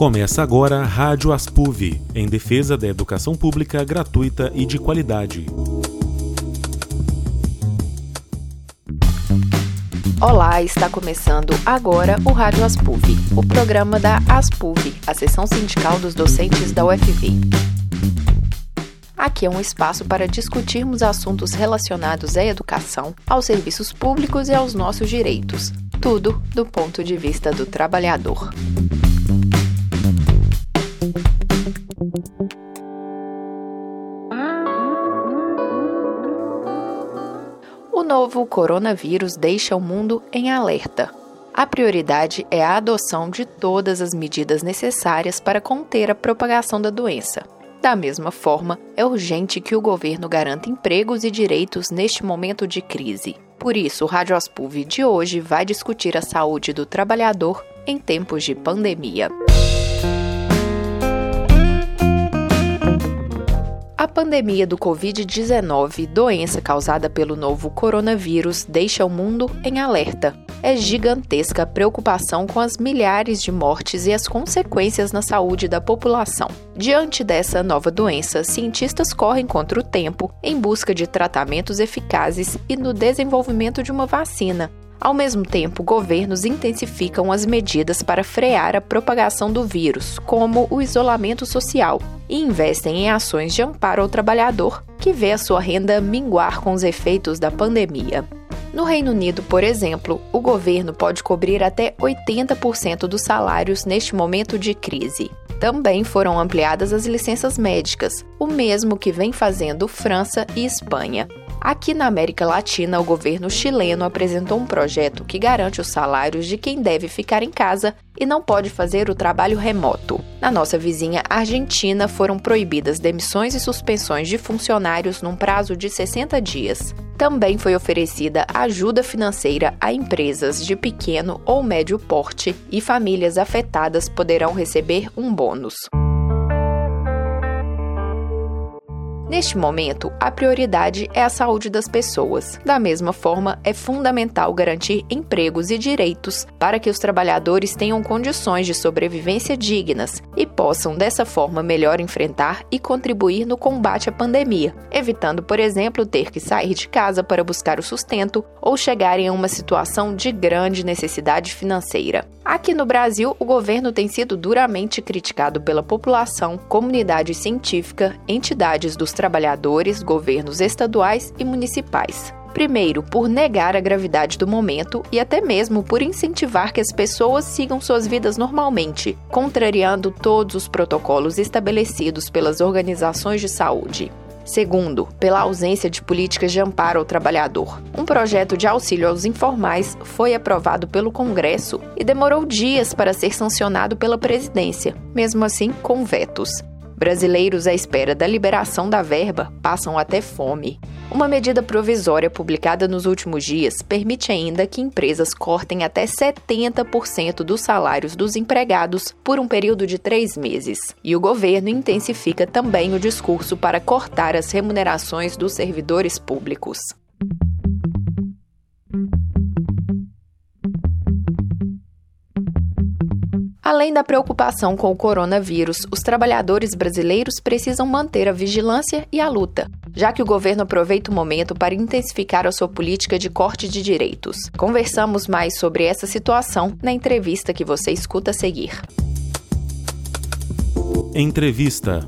Começa agora a Rádio Aspuv, em defesa da educação pública gratuita e de qualidade. Olá, está começando agora o Rádio Aspuv, o programa da Aspuv, a seção sindical dos docentes da UFV. Aqui é um espaço para discutirmos assuntos relacionados à educação, aos serviços públicos e aos nossos direitos. Tudo do ponto de vista do trabalhador. Novo coronavírus deixa o mundo em alerta. A prioridade é a adoção de todas as medidas necessárias para conter a propagação da doença. Da mesma forma, é urgente que o governo garanta empregos e direitos neste momento de crise. Por isso, o Rádio Aspuv de hoje vai discutir a saúde do trabalhador em tempos de pandemia. A pandemia do Covid-19, doença causada pelo novo coronavírus, deixa o mundo em alerta. É gigantesca a preocupação com as milhares de mortes e as consequências na saúde da população. Diante dessa nova doença, cientistas correm contra o tempo em busca de tratamentos eficazes e no desenvolvimento de uma vacina. Ao mesmo tempo, governos intensificam as medidas para frear a propagação do vírus, como o isolamento social, e investem em ações de amparo ao trabalhador, que vê a sua renda minguar com os efeitos da pandemia. No Reino Unido, por exemplo, o governo pode cobrir até 80% dos salários neste momento de crise. Também foram ampliadas as licenças médicas, o mesmo que vem fazendo França e Espanha. Aqui na América Latina, o governo chileno apresentou um projeto que garante os salários de quem deve ficar em casa e não pode fazer o trabalho remoto. Na nossa vizinha Argentina, foram proibidas demissões e suspensões de funcionários num prazo de 60 dias. Também foi oferecida ajuda financeira a empresas de pequeno ou médio porte e famílias afetadas poderão receber um bônus. Neste momento, a prioridade é a saúde das pessoas. Da mesma forma, é fundamental garantir empregos e direitos para que os trabalhadores tenham condições de sobrevivência dignas e possam, dessa forma, melhor enfrentar e contribuir no combate à pandemia, evitando, por exemplo, ter que sair de casa para buscar o sustento ou chegarem a uma situação de grande necessidade financeira. Aqui no Brasil, o governo tem sido duramente criticado pela população, comunidade científica, entidades dos trabalhadores, governos estaduais e municipais. Primeiro, por negar a gravidade do momento e até mesmo por incentivar que as pessoas sigam suas vidas normalmente, contrariando todos os protocolos estabelecidos pelas organizações de saúde. Segundo, pela ausência de políticas de amparo ao trabalhador. Um projeto de auxílio aos informais foi aprovado pelo Congresso e demorou dias para ser sancionado pela presidência, mesmo assim com vetos. Brasileiros à espera da liberação da verba passam até fome. Uma medida provisória publicada nos últimos dias permite ainda que empresas cortem até 70% dos salários dos empregados por um período de três meses. E o governo intensifica também o discurso para cortar as remunerações dos servidores públicos. Além da preocupação com o coronavírus, os trabalhadores brasileiros precisam manter a vigilância e a luta, já que o governo aproveita o momento para intensificar a sua política de corte de direitos. Conversamos mais sobre essa situação na entrevista que você escuta a seguir. Entrevista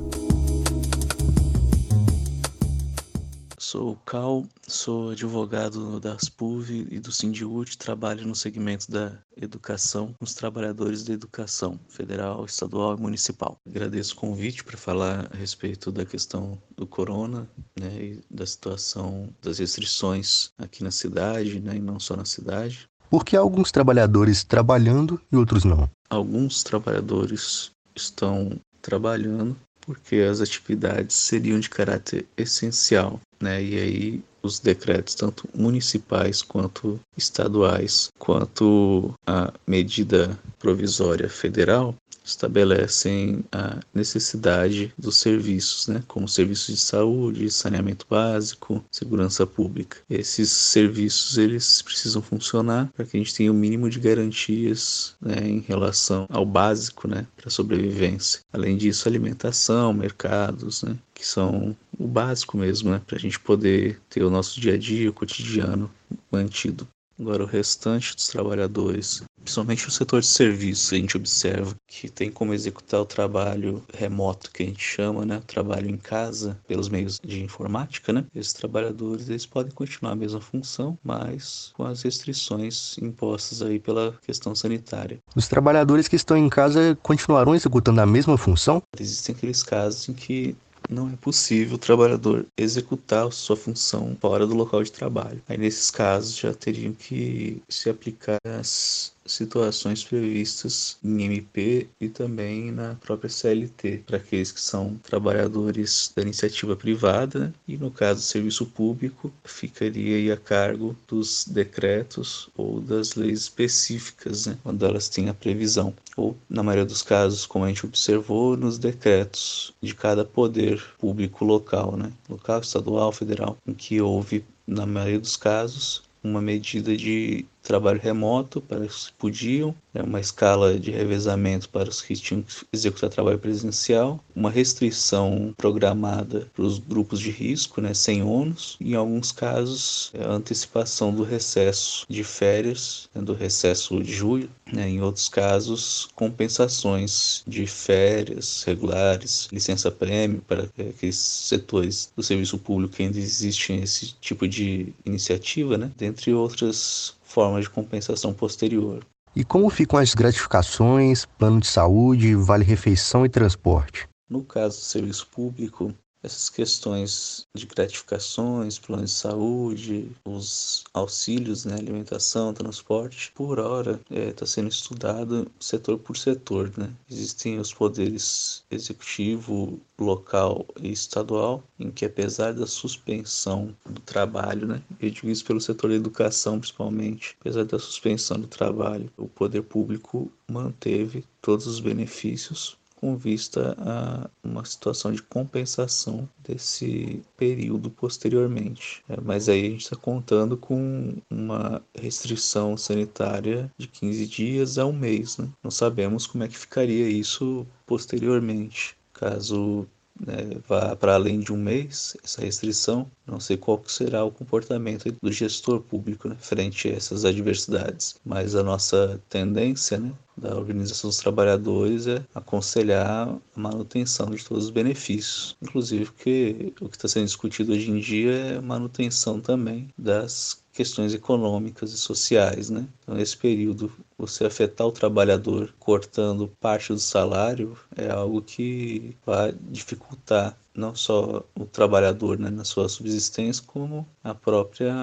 Sou o Cal, sou advogado da ASPUV e do Sindiúte, trabalho no segmento da educação com os trabalhadores da educação federal, estadual e municipal. Agradeço o convite para falar a respeito da questão do corona né, e da situação das restrições aqui na cidade, né, e não só na cidade. Por que alguns trabalhadores trabalhando e outros não? Alguns trabalhadores estão trabalhando porque as atividades seriam de caráter essencial, né? E aí os decretos, tanto municipais quanto estaduais, quanto a medida provisória federal, estabelecem a necessidade dos serviços, né, como serviços de saúde, saneamento básico, segurança pública. Esses serviços eles precisam funcionar para que a gente tenha o mínimo de garantias né, em relação ao básico, né, para sobrevivência. Além disso, alimentação, mercados, né, que são o básico mesmo, né, para a gente poder ter o nosso dia a dia, o cotidiano mantido. Agora, o restante dos trabalhadores, principalmente o setor de serviços, a gente observa que tem como executar o trabalho remoto, que a gente chama, né? Trabalho em casa, pelos meios de informática, né? Esses trabalhadores, eles podem continuar a mesma função, mas com as restrições impostas aí pela questão sanitária. Os trabalhadores que estão em casa continuarão executando a mesma função? Existem aqueles casos em que não é possível o trabalhador executar sua função fora do local de trabalho. Aí nesses casos já teriam que se aplicar as situações previstas em MP e também na própria CLT, para aqueles que são trabalhadores da iniciativa privada e no caso serviço público ficaria a cargo dos decretos ou das leis específicas, né, quando elas têm a previsão, ou na maioria dos casos, como a gente observou, nos decretos de cada poder público local, né, local, estadual, federal, em que houve na maioria dos casos uma medida de trabalho remoto para os que podiam, né, uma escala de revezamento para os que tinham que executar trabalho presencial, uma restrição programada para os grupos de risco, né, sem ônus, em alguns casos a antecipação do recesso de férias, né, do recesso de julho, né, em outros casos compensações de férias regulares, licença-prêmio para aqueles setores do serviço público que ainda existem esse tipo de iniciativa, né, dentre outras formas de compensação posterior. E como ficam as gratificações, plano de saúde, vale-refeição e transporte? No caso do serviço público, essas questões de gratificações, planos de saúde, os auxílios, né, alimentação, transporte, por hora está é, tá sendo estudado setor por setor. Né? Existem os poderes executivo, local e estadual, em que apesar da suspensão do trabalho, né, eu digo isso pelo setor da educação principalmente, apesar da suspensão do trabalho, o poder público manteve todos os benefícios com vista a uma situação de compensação desse período posteriormente. É, mas aí a gente está contando com uma restrição sanitária de 15 dias a um mês. Né? Não sabemos como é que ficaria isso posteriormente. Caso né, vá para além de um mês essa restrição, não sei qual será o comportamento do gestor público né, frente a essas adversidades. Mas a nossa tendência né, da Organização dos Trabalhadores é aconselhar a manutenção de todos os benefícios, inclusive porque o que está sendo discutido hoje em dia é manutenção também das questões econômicas e sociais, né? Então, nesse período, você afetar o trabalhador cortando parte do salário é algo que vai dificultar não só o trabalhador né, na sua subsistência, como a própria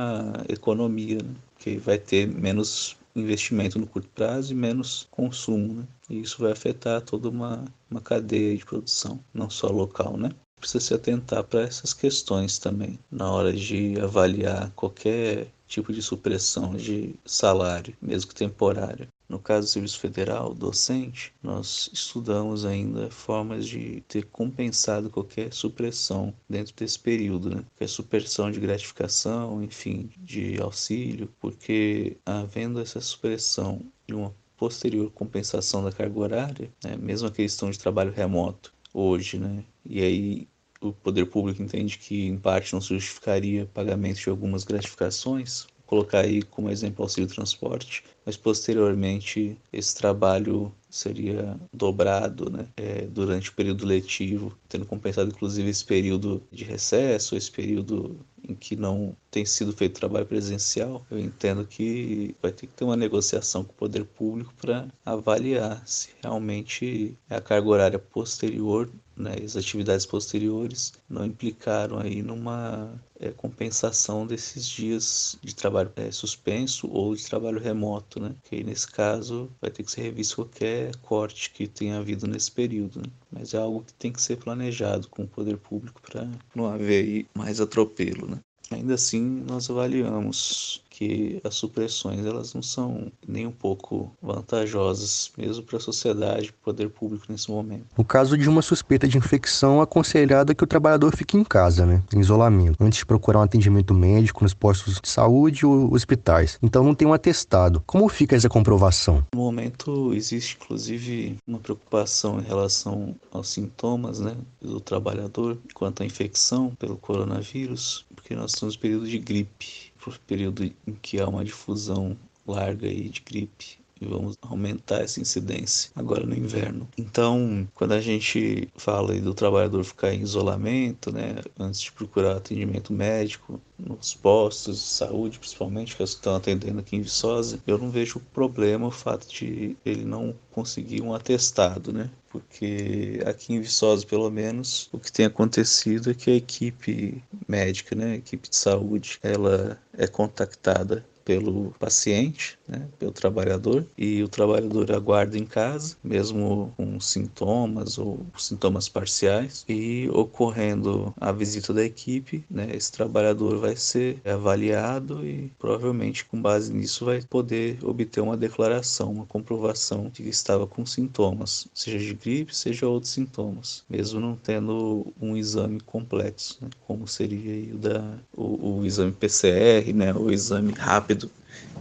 economia, né? que vai ter menos investimento no curto prazo e menos consumo, né? E isso vai afetar toda uma, uma cadeia de produção, não só local, né? Precisa se atentar para essas questões também na hora de avaliar qualquer tipo de supressão de salário, mesmo que temporário. No caso do Serviço Federal, docente, nós estudamos ainda formas de ter compensado qualquer supressão dentro desse período, né? qualquer supressão de gratificação, enfim, de auxílio, porque havendo essa supressão e uma posterior compensação da carga horária, né? mesmo a questão de trabalho remoto hoje, né? e aí o poder público entende que em parte não se justificaria pagamento de algumas gratificações, Vou colocar aí como exemplo auxílio transporte, mas posteriormente esse trabalho seria dobrado né, é, durante o período letivo, tendo compensado inclusive esse período de recesso, esse período em que não tem sido feito trabalho presencial, eu entendo que vai ter que ter uma negociação com o poder público para avaliar se realmente a carga horária posterior né, as atividades posteriores não implicaram aí numa é, compensação desses dias de trabalho é, suspenso ou de trabalho remoto, né? Que aí, nesse caso vai ter que ser revisto qualquer corte que tenha havido nesse período, né? Mas é algo que tem que ser planejado com o poder público para não haver aí mais atropelo, né? Ainda assim, nós avaliamos que as supressões elas não são nem um pouco vantajosas, mesmo para a sociedade, para o poder público nesse momento. No caso de uma suspeita de infecção, aconselhado é que o trabalhador fique em casa, né, em isolamento, antes de procurar um atendimento médico nos postos de saúde ou hospitais. Então não tem um atestado. Como fica essa comprovação? No momento existe inclusive uma preocupação em relação aos sintomas, né, do trabalhador quanto à infecção pelo coronavírus, porque nós estamos no período de gripe, período em que há uma difusão larga aí de gripe e vamos aumentar essa incidência agora no inverno. Então, quando a gente fala do trabalhador ficar em isolamento, né, antes de procurar atendimento médico, nos postos de saúde, principalmente, que estão atendendo aqui em Viçosa, eu não vejo problema o fato de ele não conseguir um atestado, né? Porque aqui em Viçosa, pelo menos, o que tem acontecido é que a equipe médica, né, a equipe de saúde, ela é contactada pelo paciente, né, pelo trabalhador, e o trabalhador aguarda em casa, mesmo com sintomas ou sintomas parciais, e ocorrendo a visita da equipe, né, esse trabalhador vai ser avaliado e provavelmente com base nisso vai poder obter uma declaração, uma comprovação de que estava com sintomas, seja de gripe, seja outros sintomas, mesmo não tendo um exame complexo, né, como seria o, da, o, o exame PCR, né, o exame rápido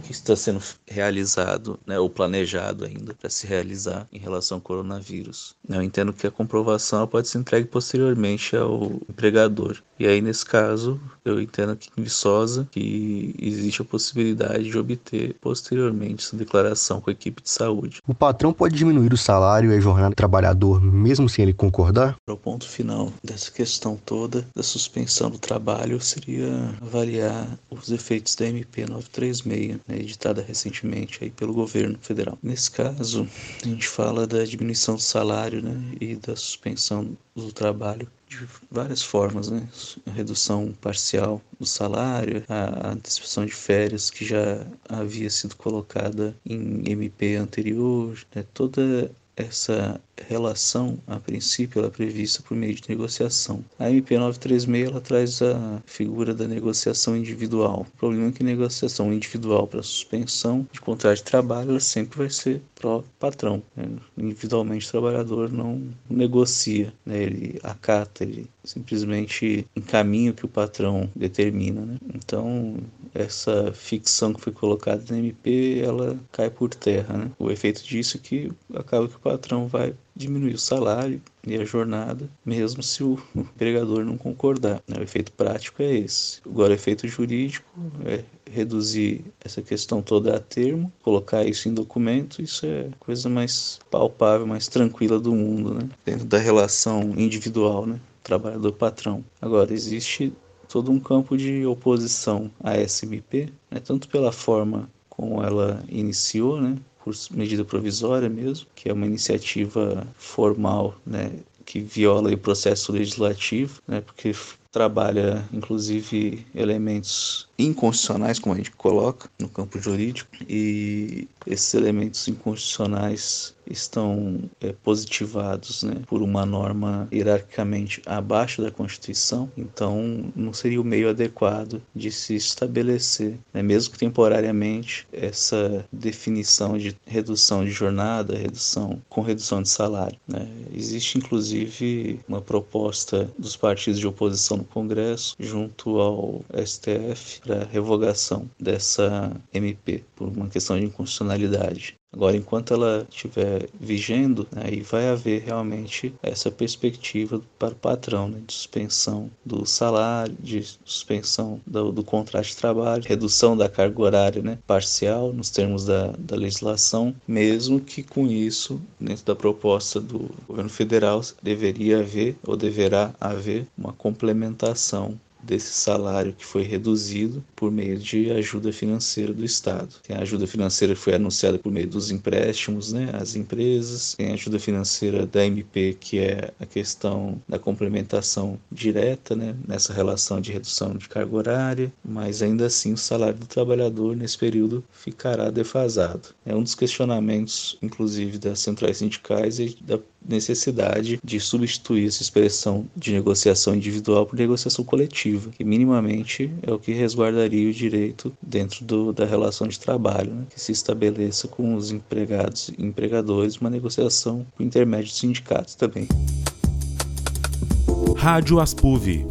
que está sendo realizado, né, ou planejado ainda para se realizar em relação ao coronavírus. Eu entendo que a comprovação pode ser entregue posteriormente ao empregador. E aí, nesse caso, eu entendo que em Viçosa que existe a possibilidade de obter posteriormente essa declaração com a equipe de saúde. O patrão pode diminuir o salário e a jornada do trabalhador mesmo sem ele concordar? O ponto final dessa questão toda da suspensão do trabalho seria avaliar os efeitos da MP 936, né, editada recentemente aí pelo governo federal. Nesse caso, a gente fala da diminuição do salário né, e da suspensão do trabalho de várias formas, né? A redução parcial do salário, a antecipação de férias que já havia sido colocada em MP anterior, né? toda essa relação, a princípio, ela é prevista por meio de negociação. A MP 936 ela traz a figura da negociação individual. O problema é que negociação individual para suspensão de contrato de trabalho ela sempre vai ser pró patrão. Né? Individualmente, o trabalhador não negocia, né? ele acata, ele simplesmente encaminha o que o patrão determina. Né? Então, essa ficção que foi colocada na MP, ela cai por terra. Né? O efeito disso é que acaba que o patrão vai diminuir o salário e a jornada, mesmo se o empregador não concordar. Né? O efeito prático é esse. Agora, o efeito jurídico é reduzir essa questão toda a termo, colocar isso em documento, isso é a coisa mais palpável, mais tranquila do mundo, né? dentro da relação individual, né? trabalhador-patrão. Agora, existe todo um campo de oposição à SMP, né? tanto pela forma como ela iniciou, né? Por medida provisória mesmo, que é uma iniciativa formal, né, que viola o processo legislativo, né, porque trabalha inclusive elementos inconstitucionais, como a gente coloca no campo jurídico, e esses elementos inconstitucionais estão é, positivados né, por uma norma hierarquicamente abaixo da Constituição, então não seria o meio adequado de se estabelecer, né, mesmo que temporariamente, essa definição de redução de jornada, redução com redução de salário. Né. Existe inclusive uma proposta dos partidos de oposição no Congresso, junto ao STF, para revogação dessa MP por uma questão de inconstitucionalidade. Agora, enquanto ela estiver vigendo, aí vai haver realmente essa perspectiva para o patrão né, de suspensão do salário, de suspensão do, do, contrato de trabalho, redução da carga horária né, parcial nos termos da, da legislação, mesmo que com isso, dentro da proposta do governo federal, deveria haver ou deverá haver uma complementação desse salário que foi reduzido por meio de ajuda financeira do Estado. Tem a ajuda financeira que foi anunciada por meio dos empréstimos né, às empresas, tem a ajuda financeira da MP, que é a questão da complementação direta né, nessa relação de redução de carga horária, mas ainda assim o salário do trabalhador nesse período ficará defasado. É um dos questionamentos, inclusive, das centrais sindicais e da necessidade de substituir essa expressão de negociação individual por negociação coletiva que minimamente é o que resguardaria o direito dentro do, da relação de trabalho, né? que se estabeleça com os empregados e empregadores uma negociação com intermédio de sindicatos também. Rádio Aspuv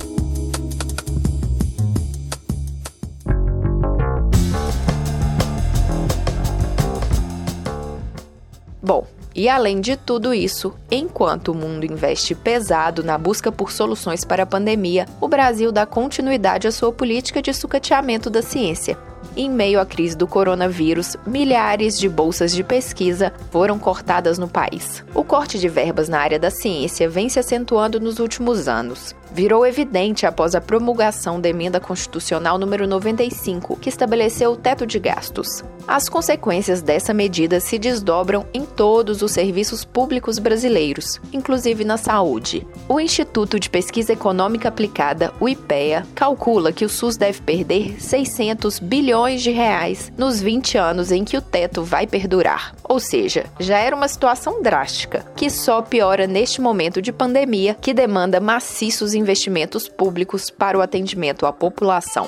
Bom, e além de tudo isso, enquanto o mundo investe pesado na busca por soluções para a pandemia, o Brasil dá continuidade à sua política de sucateamento da ciência. Em meio à crise do coronavírus, milhares de bolsas de pesquisa foram cortadas no país. O corte de verbas na área da ciência vem se acentuando nos últimos anos virou evidente após a promulgação da emenda constitucional número 95, que estabeleceu o teto de gastos. As consequências dessa medida se desdobram em todos os serviços públicos brasileiros, inclusive na saúde. O Instituto de Pesquisa Econômica Aplicada, o IPEA, calcula que o SUS deve perder 600 bilhões de reais nos 20 anos em que o teto vai perdurar. Ou seja, já era uma situação drástica, que só piora neste momento de pandemia que demanda maciços investimentos públicos para o atendimento à população.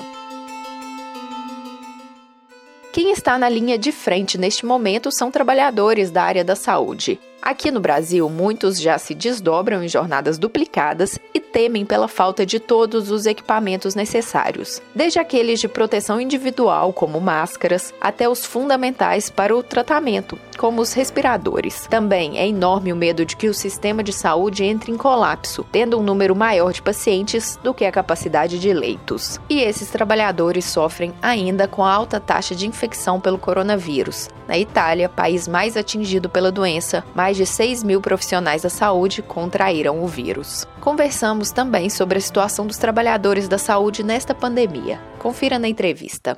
Quem está na linha de frente neste momento são trabalhadores da área da saúde. Aqui no Brasil, muitos já se desdobram em jornadas duplicadas e temem pela falta de todos os equipamentos necessários, desde aqueles de proteção individual, como máscaras, até os fundamentais para o tratamento, como os respiradores. Também é enorme o medo de que o sistema de saúde entre em colapso, tendo um número maior de pacientes do que a capacidade de leitos. E esses trabalhadores sofrem ainda com a alta taxa de infecção pelo coronavírus. Na Itália, país mais atingido pela doença, mais de 6 mil profissionais da saúde contraíram o vírus. Conversamos também sobre a situação dos trabalhadores da saúde nesta pandemia. Confira na entrevista.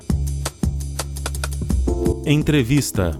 Entrevista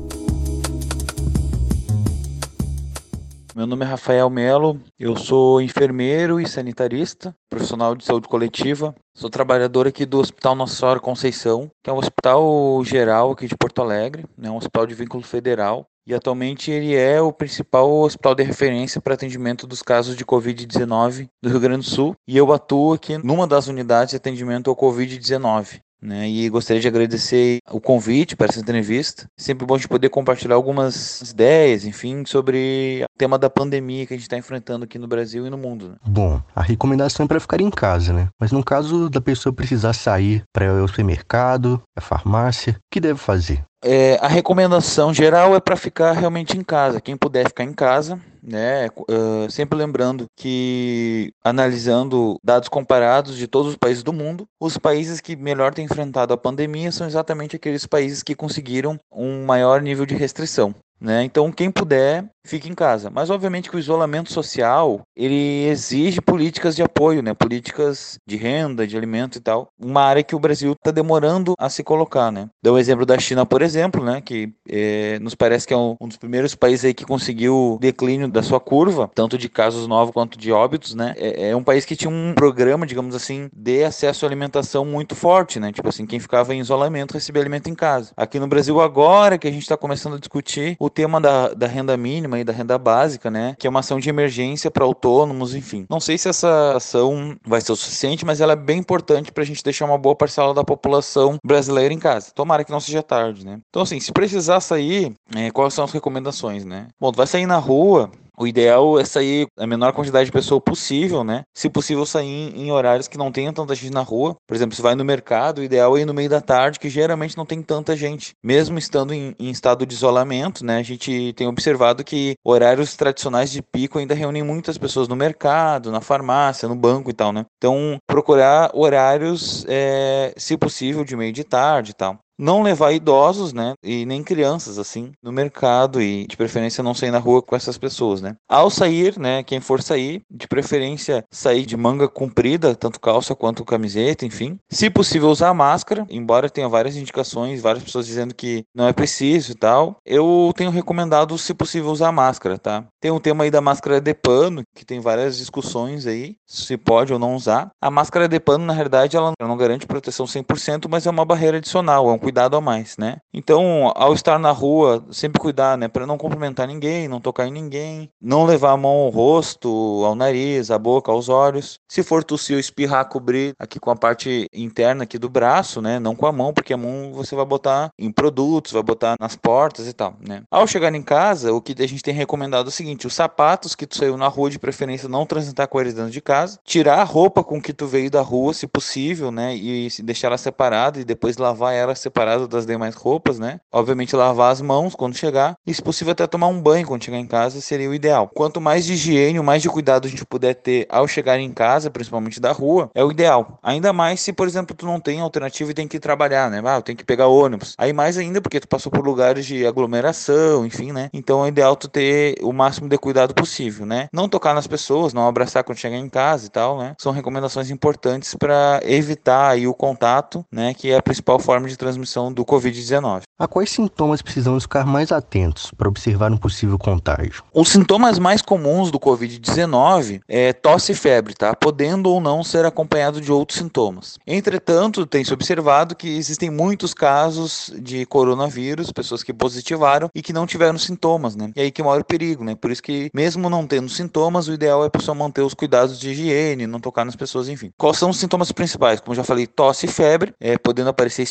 Meu nome é Rafael Melo, eu sou enfermeiro e sanitarista, profissional de saúde coletiva. Sou trabalhador aqui do Hospital Nossa Senhora Conceição, que é um hospital geral aqui de Porto Alegre, né, um hospital de vínculo federal. E atualmente ele é o principal hospital de referência para atendimento dos casos de Covid-19 do Rio Grande do Sul. E eu atuo aqui numa das unidades de atendimento ao Covid-19. Né, e gostaria de agradecer o convite para essa entrevista. Sempre bom de poder compartilhar algumas ideias, enfim, sobre o tema da pandemia que a gente está enfrentando aqui no Brasil e no mundo. Né? Bom, a recomendação é para ficar em casa, né? Mas no caso da pessoa precisar sair para o supermercado, a farmácia, o que deve fazer? É, a recomendação geral é para ficar realmente em casa. Quem puder ficar em casa, né? Uh, sempre lembrando que, analisando dados comparados de todos os países do mundo, os países que melhor têm enfrentado a pandemia são exatamente aqueles países que conseguiram um maior nível de restrição. Né? Então, quem puder, fique em casa. Mas, obviamente, que o isolamento social ele exige políticas de apoio, né? políticas de renda, de alimento e tal. Uma área que o Brasil está demorando a se colocar. Né? Deu o exemplo da China, por exemplo, né? que é, nos parece que é um, um, dos primeiros países aí que conseguiu declínio da sua curva, tanto de casos novos quanto de óbitos. Né? É, é um país que tinha um programa, digamos assim, de acesso à alimentação muito forte. Né? Tipo assim, quem ficava em isolamento recebia alimento em casa. Aqui no Brasil, agora que a gente está começando a discutir o tema da, da renda mínima e da renda básica, né? Que é uma ação de emergência para autônomos, enfim. Não sei se essa ação vai ser o suficiente, mas ela é bem importante para a gente deixar uma boa parcela da população brasileira em casa. Tomara que não seja tarde, né? Então, assim, se precisar sair, é, quais são as recomendações, né? Bom, tu vai sair na rua, o ideal é sair a menor quantidade de pessoa possível, né? Se possível, sair em horários que não tenha tanta gente na rua. Por exemplo, se vai no mercado, o ideal é ir no meio da tarde, que geralmente não tem tanta gente. Mesmo estando em, em estado de isolamento, né? A gente tem observado que horários tradicionais de pico ainda reúnem muitas pessoas no mercado, na farmácia, no banco e tal, né? Então, procurar horários, é, se possível, de meio de tarde e tal não levar idosos, né, e nem crianças assim no mercado e de preferência não sair na rua com essas pessoas, né? Ao sair, né, quem for sair, de preferência sair de manga comprida, tanto calça quanto camiseta, enfim. Se possível usar máscara, embora tenha várias indicações, várias pessoas dizendo que não é preciso e tal. Eu tenho recomendado se possível usar máscara, tá? Tem um tema aí da máscara de pano, que tem várias discussões aí, se pode ou não usar. A máscara de pano, na realidade, ela não garante proteção 100%, mas é uma barreira adicional, é um cuidado a mais, né? Então, ao estar na rua, sempre cuidar, né, para não cumprimentar ninguém, não tocar em ninguém, não levar a mão ao rosto, ao nariz, à boca, aos olhos. Se for tossir ou espirrar, cobrir aqui com a parte interna aqui do braço, né, não com a mão, porque a mão você vai botar em produtos, vai botar nas portas e tal, né? Ao chegar em casa, o que a gente tem recomendado é o seguinte: os sapatos que tu saiu na rua, de preferência não transitar com eles dentro de casa, tirar a roupa com que tu veio da rua, se possível, né, e deixar ela separada e depois lavar ela separada das demais roupas, né? Obviamente lavar as mãos quando chegar e se possível até tomar um banho quando chegar em casa seria o ideal. Quanto mais de higiene, mais de cuidado a gente puder ter ao chegar em casa, principalmente da rua, é o ideal. Ainda mais se, por exemplo, tu não tem alternativa e tem que trabalhar, né? Ah, tenho que pegar ônibus. Aí mais ainda porque tu passou por lugares de aglomeração, enfim, né? Então é ideal tu ter o máximo de cuidado possível, né? Não tocar nas pessoas, não abraçar quando chegar em casa e tal, né? São recomendações importantes para evitar aí o contato, né? Que é a principal forma de transmissão do Covid-19. A quais sintomas precisamos ficar mais atentos para observar um possível contágio? Os sintomas mais comuns do Covid-19 é tosse e febre, tá? Podendo ou não ser acompanhado de outros sintomas. Entretanto, tem se observado que existem muitos casos de coronavírus, pessoas que positivaram e que não tiveram sintomas, né? E aí que mora o perigo, né? Por isso que, mesmo não tendo sintomas, o ideal é a pessoa manter os cuidados de higiene, não tocar nas pessoas, enfim. Quais são os sintomas principais? Como já falei, tosse e febre, é, podendo aparecer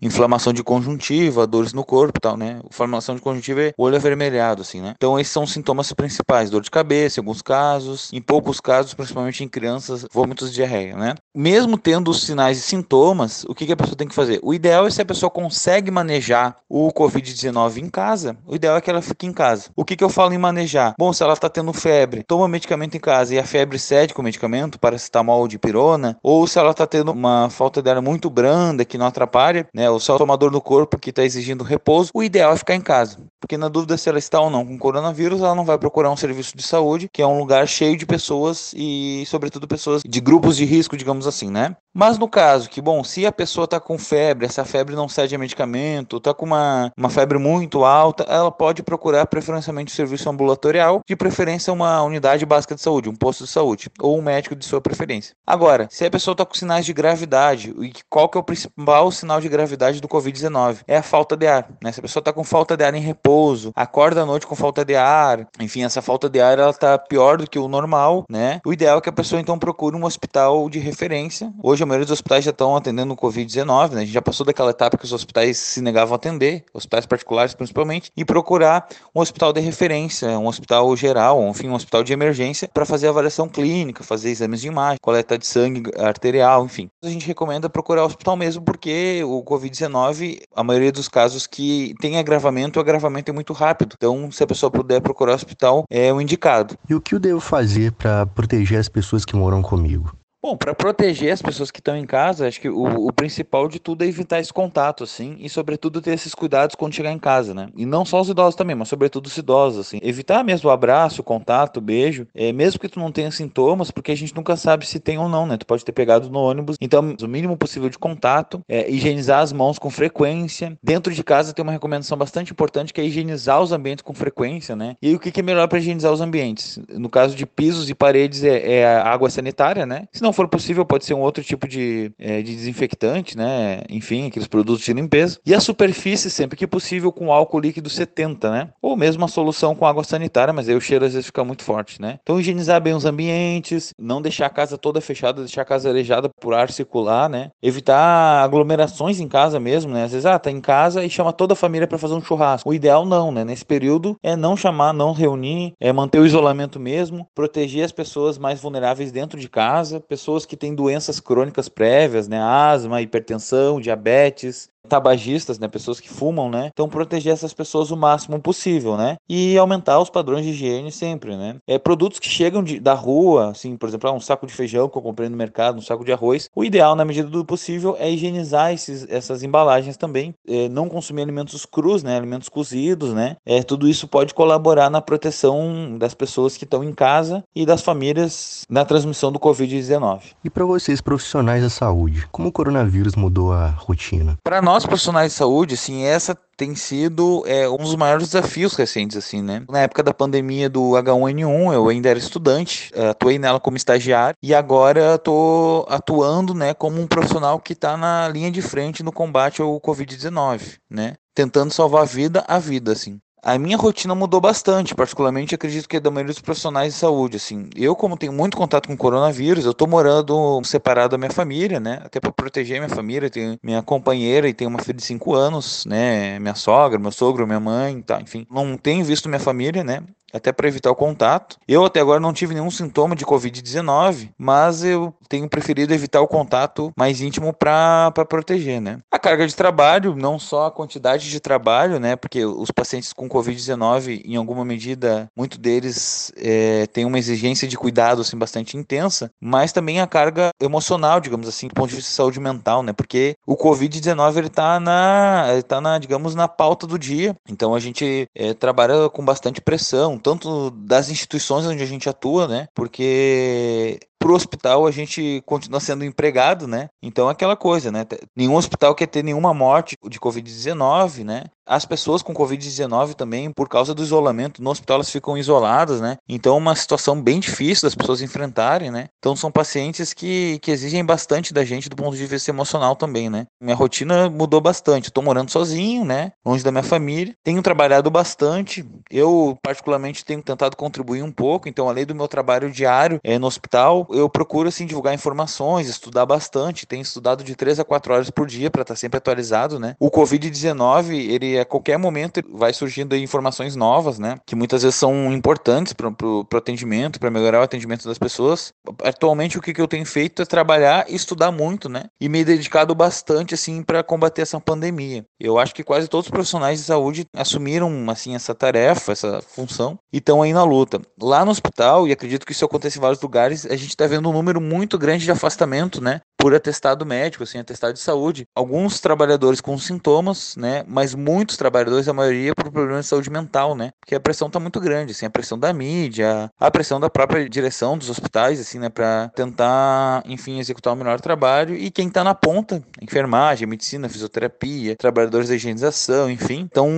inflamação de conjuntiva, dores no corpo e tal, né? Inflamação de conjuntiva é olho avermelhado, assim, né? Então, esses são sintomas principais: dor de cabeça, em alguns casos, em poucos casos, principalmente em crianças, vômitos de diarreia, né? Mesmo tendo os sinais e sintomas, o que, que a pessoa tem que fazer? O ideal é se a pessoa consegue manejar o Covid-19 em casa, o ideal é que ela fique em casa. O que, que eu falo em manejar? Bom, se ela está tendo febre, toma medicamento em casa e a febre cede com medicamento, paracetamol ou dipirona, ou se ela está tendo uma falta de muito branda que não atrapalha, né? Ou só tomador no corpo que está exigindo repouso, o ideal é ficar em casa. Porque na dúvida se ela está ou não com coronavírus, ela não vai procurar um serviço de saúde, que é um lugar cheio de pessoas e, sobretudo, pessoas de grupos de risco, digamos assim, né? Mas no caso que, bom, se a pessoa está com febre, essa febre não cede a medicamento, está com uma, uma febre muito alta, ela pode procurar preferencialmente o serviço ambulatorial, de preferência uma unidade básica de saúde, um posto de saúde, ou um médico de sua preferência. Agora, se a pessoa está com sinais de gravidade, e qual que é o principal sinal de gravidade do Covid-19? É a falta de ar, né? Se a pessoa está com falta de ar em repouso, acorda à noite com falta de ar, enfim, essa falta de ar ela está pior do que o normal, né? O ideal é que a pessoa então procure um hospital de referência. Hoje a maioria dos hospitais já estão atendendo o Covid-19, né? A gente já passou daquela etapa que os hospitais se negavam a atender, hospitais particulares principalmente, e procurar um hospital de referência, um hospital geral, enfim, um hospital de emergência para fazer avaliação clínica, fazer exames de imagem, coleta de sangue arterial, enfim. A gente recomenda procurar o hospital mesmo porque o Covid-19, a maioria dos casos que tem agravamento, o agravamento é muito rápido. Então, se a pessoa puder procurar o hospital, é o indicado. E o que eu devo fazer para proteger as pessoas que moram comigo? Bom, para proteger as pessoas que estão em casa, acho que o, o, principal de tudo é evitar esse contato, assim, e sobretudo ter esses cuidados quando chegar em casa, né? E não só os idosos também, mas sobretudo os idosos, assim. Evitar mesmo o abraço, o contato, o beijo, é, mesmo que tu não tenha sintomas, porque a gente nunca sabe se tem ou não, né? Tu pode ter pegado no ônibus. Então, o mínimo possível de contato, é, higienizar as mãos com frequência. Dentro de casa tem uma recomendação bastante importante que é higienizar os ambientes com frequência, né? E o que, que é melhor para higienizar os ambientes? No caso de pisos e paredes, é, é a água sanitária, né? Se não for possível, pode ser um outro tipo de, é, de desinfectante, né? Enfim, aqueles produtos de limpeza. E a superfície, sempre que possível, com álcool líquido 70, né? Ou mesmo a solução com água sanitária, mas aí o cheiro às vezes fica muito forte, né? Então, higienizar bem os ambientes, não deixar a casa toda fechada, deixar a casa arejada por ar circular, né? Evitar aglomerações em casa mesmo, né? Às vezes, ah, tá em casa e chama toda a família para fazer um churrasco. O ideal não, né? Nesse período é não chamar, não reunir, é manter o isolamento mesmo, proteger as pessoas mais vulneráveis dentro de casa, pessoas que têm doenças crônicas prévias, né? Asma, hipertensão, diabetes, tabagistas, né, pessoas que fumam, né? Então proteger essas pessoas o máximo possível, né? E aumentar os padrões de higiene sempre, né? É produtos que chegam de, da rua, assim, por exemplo, um saco de feijão que eu comprei no mercado, um saco de arroz. O ideal, na medida do possível, é higienizar esses, essas embalagens também, é, não consumir alimentos crus, né? Alimentos cozidos, né? É, tudo isso pode colaborar na proteção das pessoas que estão em casa e das famílias na transmissão do Covid-19. E para vocês profissionais da saúde, como o coronavírus mudou a rotina? Para nós nós profissionais de saúde, assim, essa tem sido é, um dos maiores desafios recentes, assim, né? Na época da pandemia do H1N1, eu ainda era estudante, atuei nela como estagiário e agora estou atuando, né, como um profissional que está na linha de frente no combate ao Covid-19, né? Tentando salvar a vida a vida, assim a minha rotina mudou bastante, particularmente acredito que é da maioria dos profissionais de saúde, assim. Eu, como tenho muito contato com coronavírus, eu tô morando separado da minha família, né? Até para proteger minha família, tenho minha companheira e tenho uma filha de 5 anos, né? Minha sogra, meu sogro, minha mãe, tá, enfim. Não tenho visto minha família, né? Até para evitar o contato. Eu até agora não tive nenhum sintoma de Covid-19, mas eu tenho preferido evitar o contato mais íntimo para proteger, né? A carga de trabalho, não só a quantidade de trabalho, né? Porque os pacientes com Covid-19, em alguma medida, muito deles é, têm uma exigência de cuidado assim, bastante intensa, mas também a carga emocional, digamos assim, do ponto de vista de saúde mental, né? Porque o Covid-19 ele tá na, ele tá na, digamos, na pauta do dia. Então a gente é, trabalha com bastante pressão, tanto das instituições onde a gente atua, né? Porque pro hospital a gente continua sendo empregado, né? Então é aquela coisa, né? Nenhum hospital quer ter nenhuma morte de Covid-19, né? As pessoas com Covid-19 também, por causa do isolamento no hospital, elas ficam isoladas, né? Então é uma situação bem difícil das pessoas enfrentarem, né? Então são pacientes que, que exigem bastante da gente do ponto de vista emocional também, né? Minha rotina mudou bastante. Estou morando sozinho, né? Longe da minha família. Tenho trabalhado bastante. Eu, particularmente, tenho tentado contribuir um pouco. Então, além do meu trabalho diário é, no hospital, eu procuro, assim, divulgar informações, estudar bastante. Tenho estudado de 3 a 4 horas por dia para estar tá sempre atualizado, né? O Covid-19, ele a qualquer momento vai surgindo informações novas, né? Que muitas vezes são importantes para o atendimento, para melhorar o atendimento das pessoas. Atualmente o que, que eu tenho feito é trabalhar e estudar muito, né? E me dedicado bastante assim para combater essa pandemia. Eu acho que quase todos os profissionais de saúde assumiram assim essa tarefa, essa função e estão aí na luta. Lá no hospital, e acredito que isso acontece em vários lugares, a gente está vendo um número muito grande de afastamento, né? Por atestado médico, assim, atestado de saúde. Alguns trabalhadores com sintomas, né, mas muitos trabalhadores, a maioria por problemas de saúde mental, né, porque a pressão está muito grande, assim, a pressão da mídia, a pressão da própria direção dos hospitais, assim, né, para tentar, enfim, executar o melhor trabalho e quem está na ponta, enfermagem, medicina, fisioterapia, trabalhadores da higienização, enfim, estão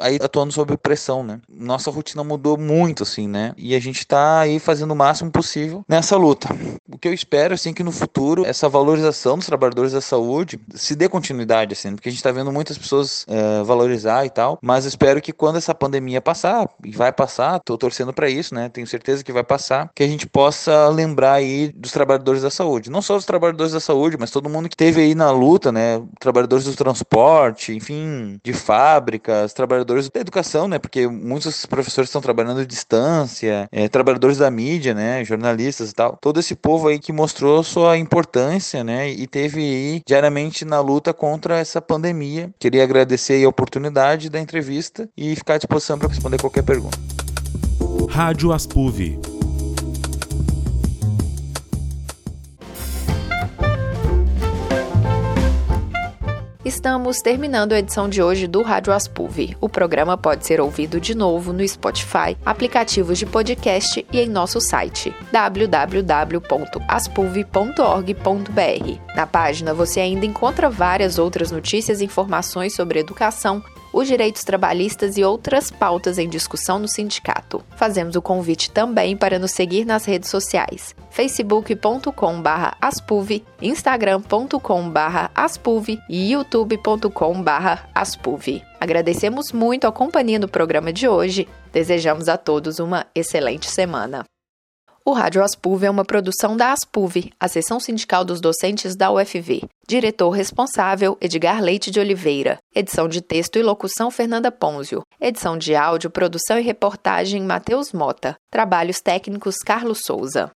aí atuando sob pressão, né. Nossa rotina mudou muito, assim, né, e a gente está aí fazendo o máximo possível nessa luta. Que eu espero, assim, que no futuro essa valorização dos trabalhadores da saúde se dê continuidade, assim, porque a gente está vendo muitas pessoas é, valorizar e tal, mas espero que quando essa pandemia passar, e vai passar, estou torcendo para isso, né? Tenho certeza que vai passar, que a gente possa lembrar aí dos trabalhadores da saúde. Não só os trabalhadores da saúde, mas todo mundo que teve aí na luta, né? Trabalhadores do transporte, enfim, de fábricas, trabalhadores da educação, né? Porque muitos professores estão trabalhando à distância, é, trabalhadores da mídia, né? Jornalistas e tal. Todo esse povo aí que mostrou sua importância importância, né? E teve aí diariamente na luta contra essa pandemia. Queria agradecer a oportunidade da entrevista e ficar à disposição para responder qualquer pergunta. Rádio Aspuv Estamos terminando a edição de hoje do Rádio Aspuv. O programa pode ser ouvido de novo no Spotify, aplicativos de podcast e em nosso site www.aspuv.org.br. Na página você ainda encontra várias outras notícias e informações sobre educação, os direitos trabalhistas e outras pautas em discussão no sindicato. Fazemos o convite também para nos seguir nas redes sociais: facebook.com/aspuv, instagram.com/aspuv e youtube.com/aspuv. Agradecemos muito a companhia no programa de hoje. Desejamos a todos uma excelente semana. O Rádio Aspuv é uma produção da Aspuv, a seção sindical dos docentes da UFV. Diretor responsável, Edgar Leite de Oliveira. Edição de texto e locução, Fernanda Ponzio. Edição de áudio, produção e reportagem, Matheus Mota. Trabalhos técnicos, Carlos Souza.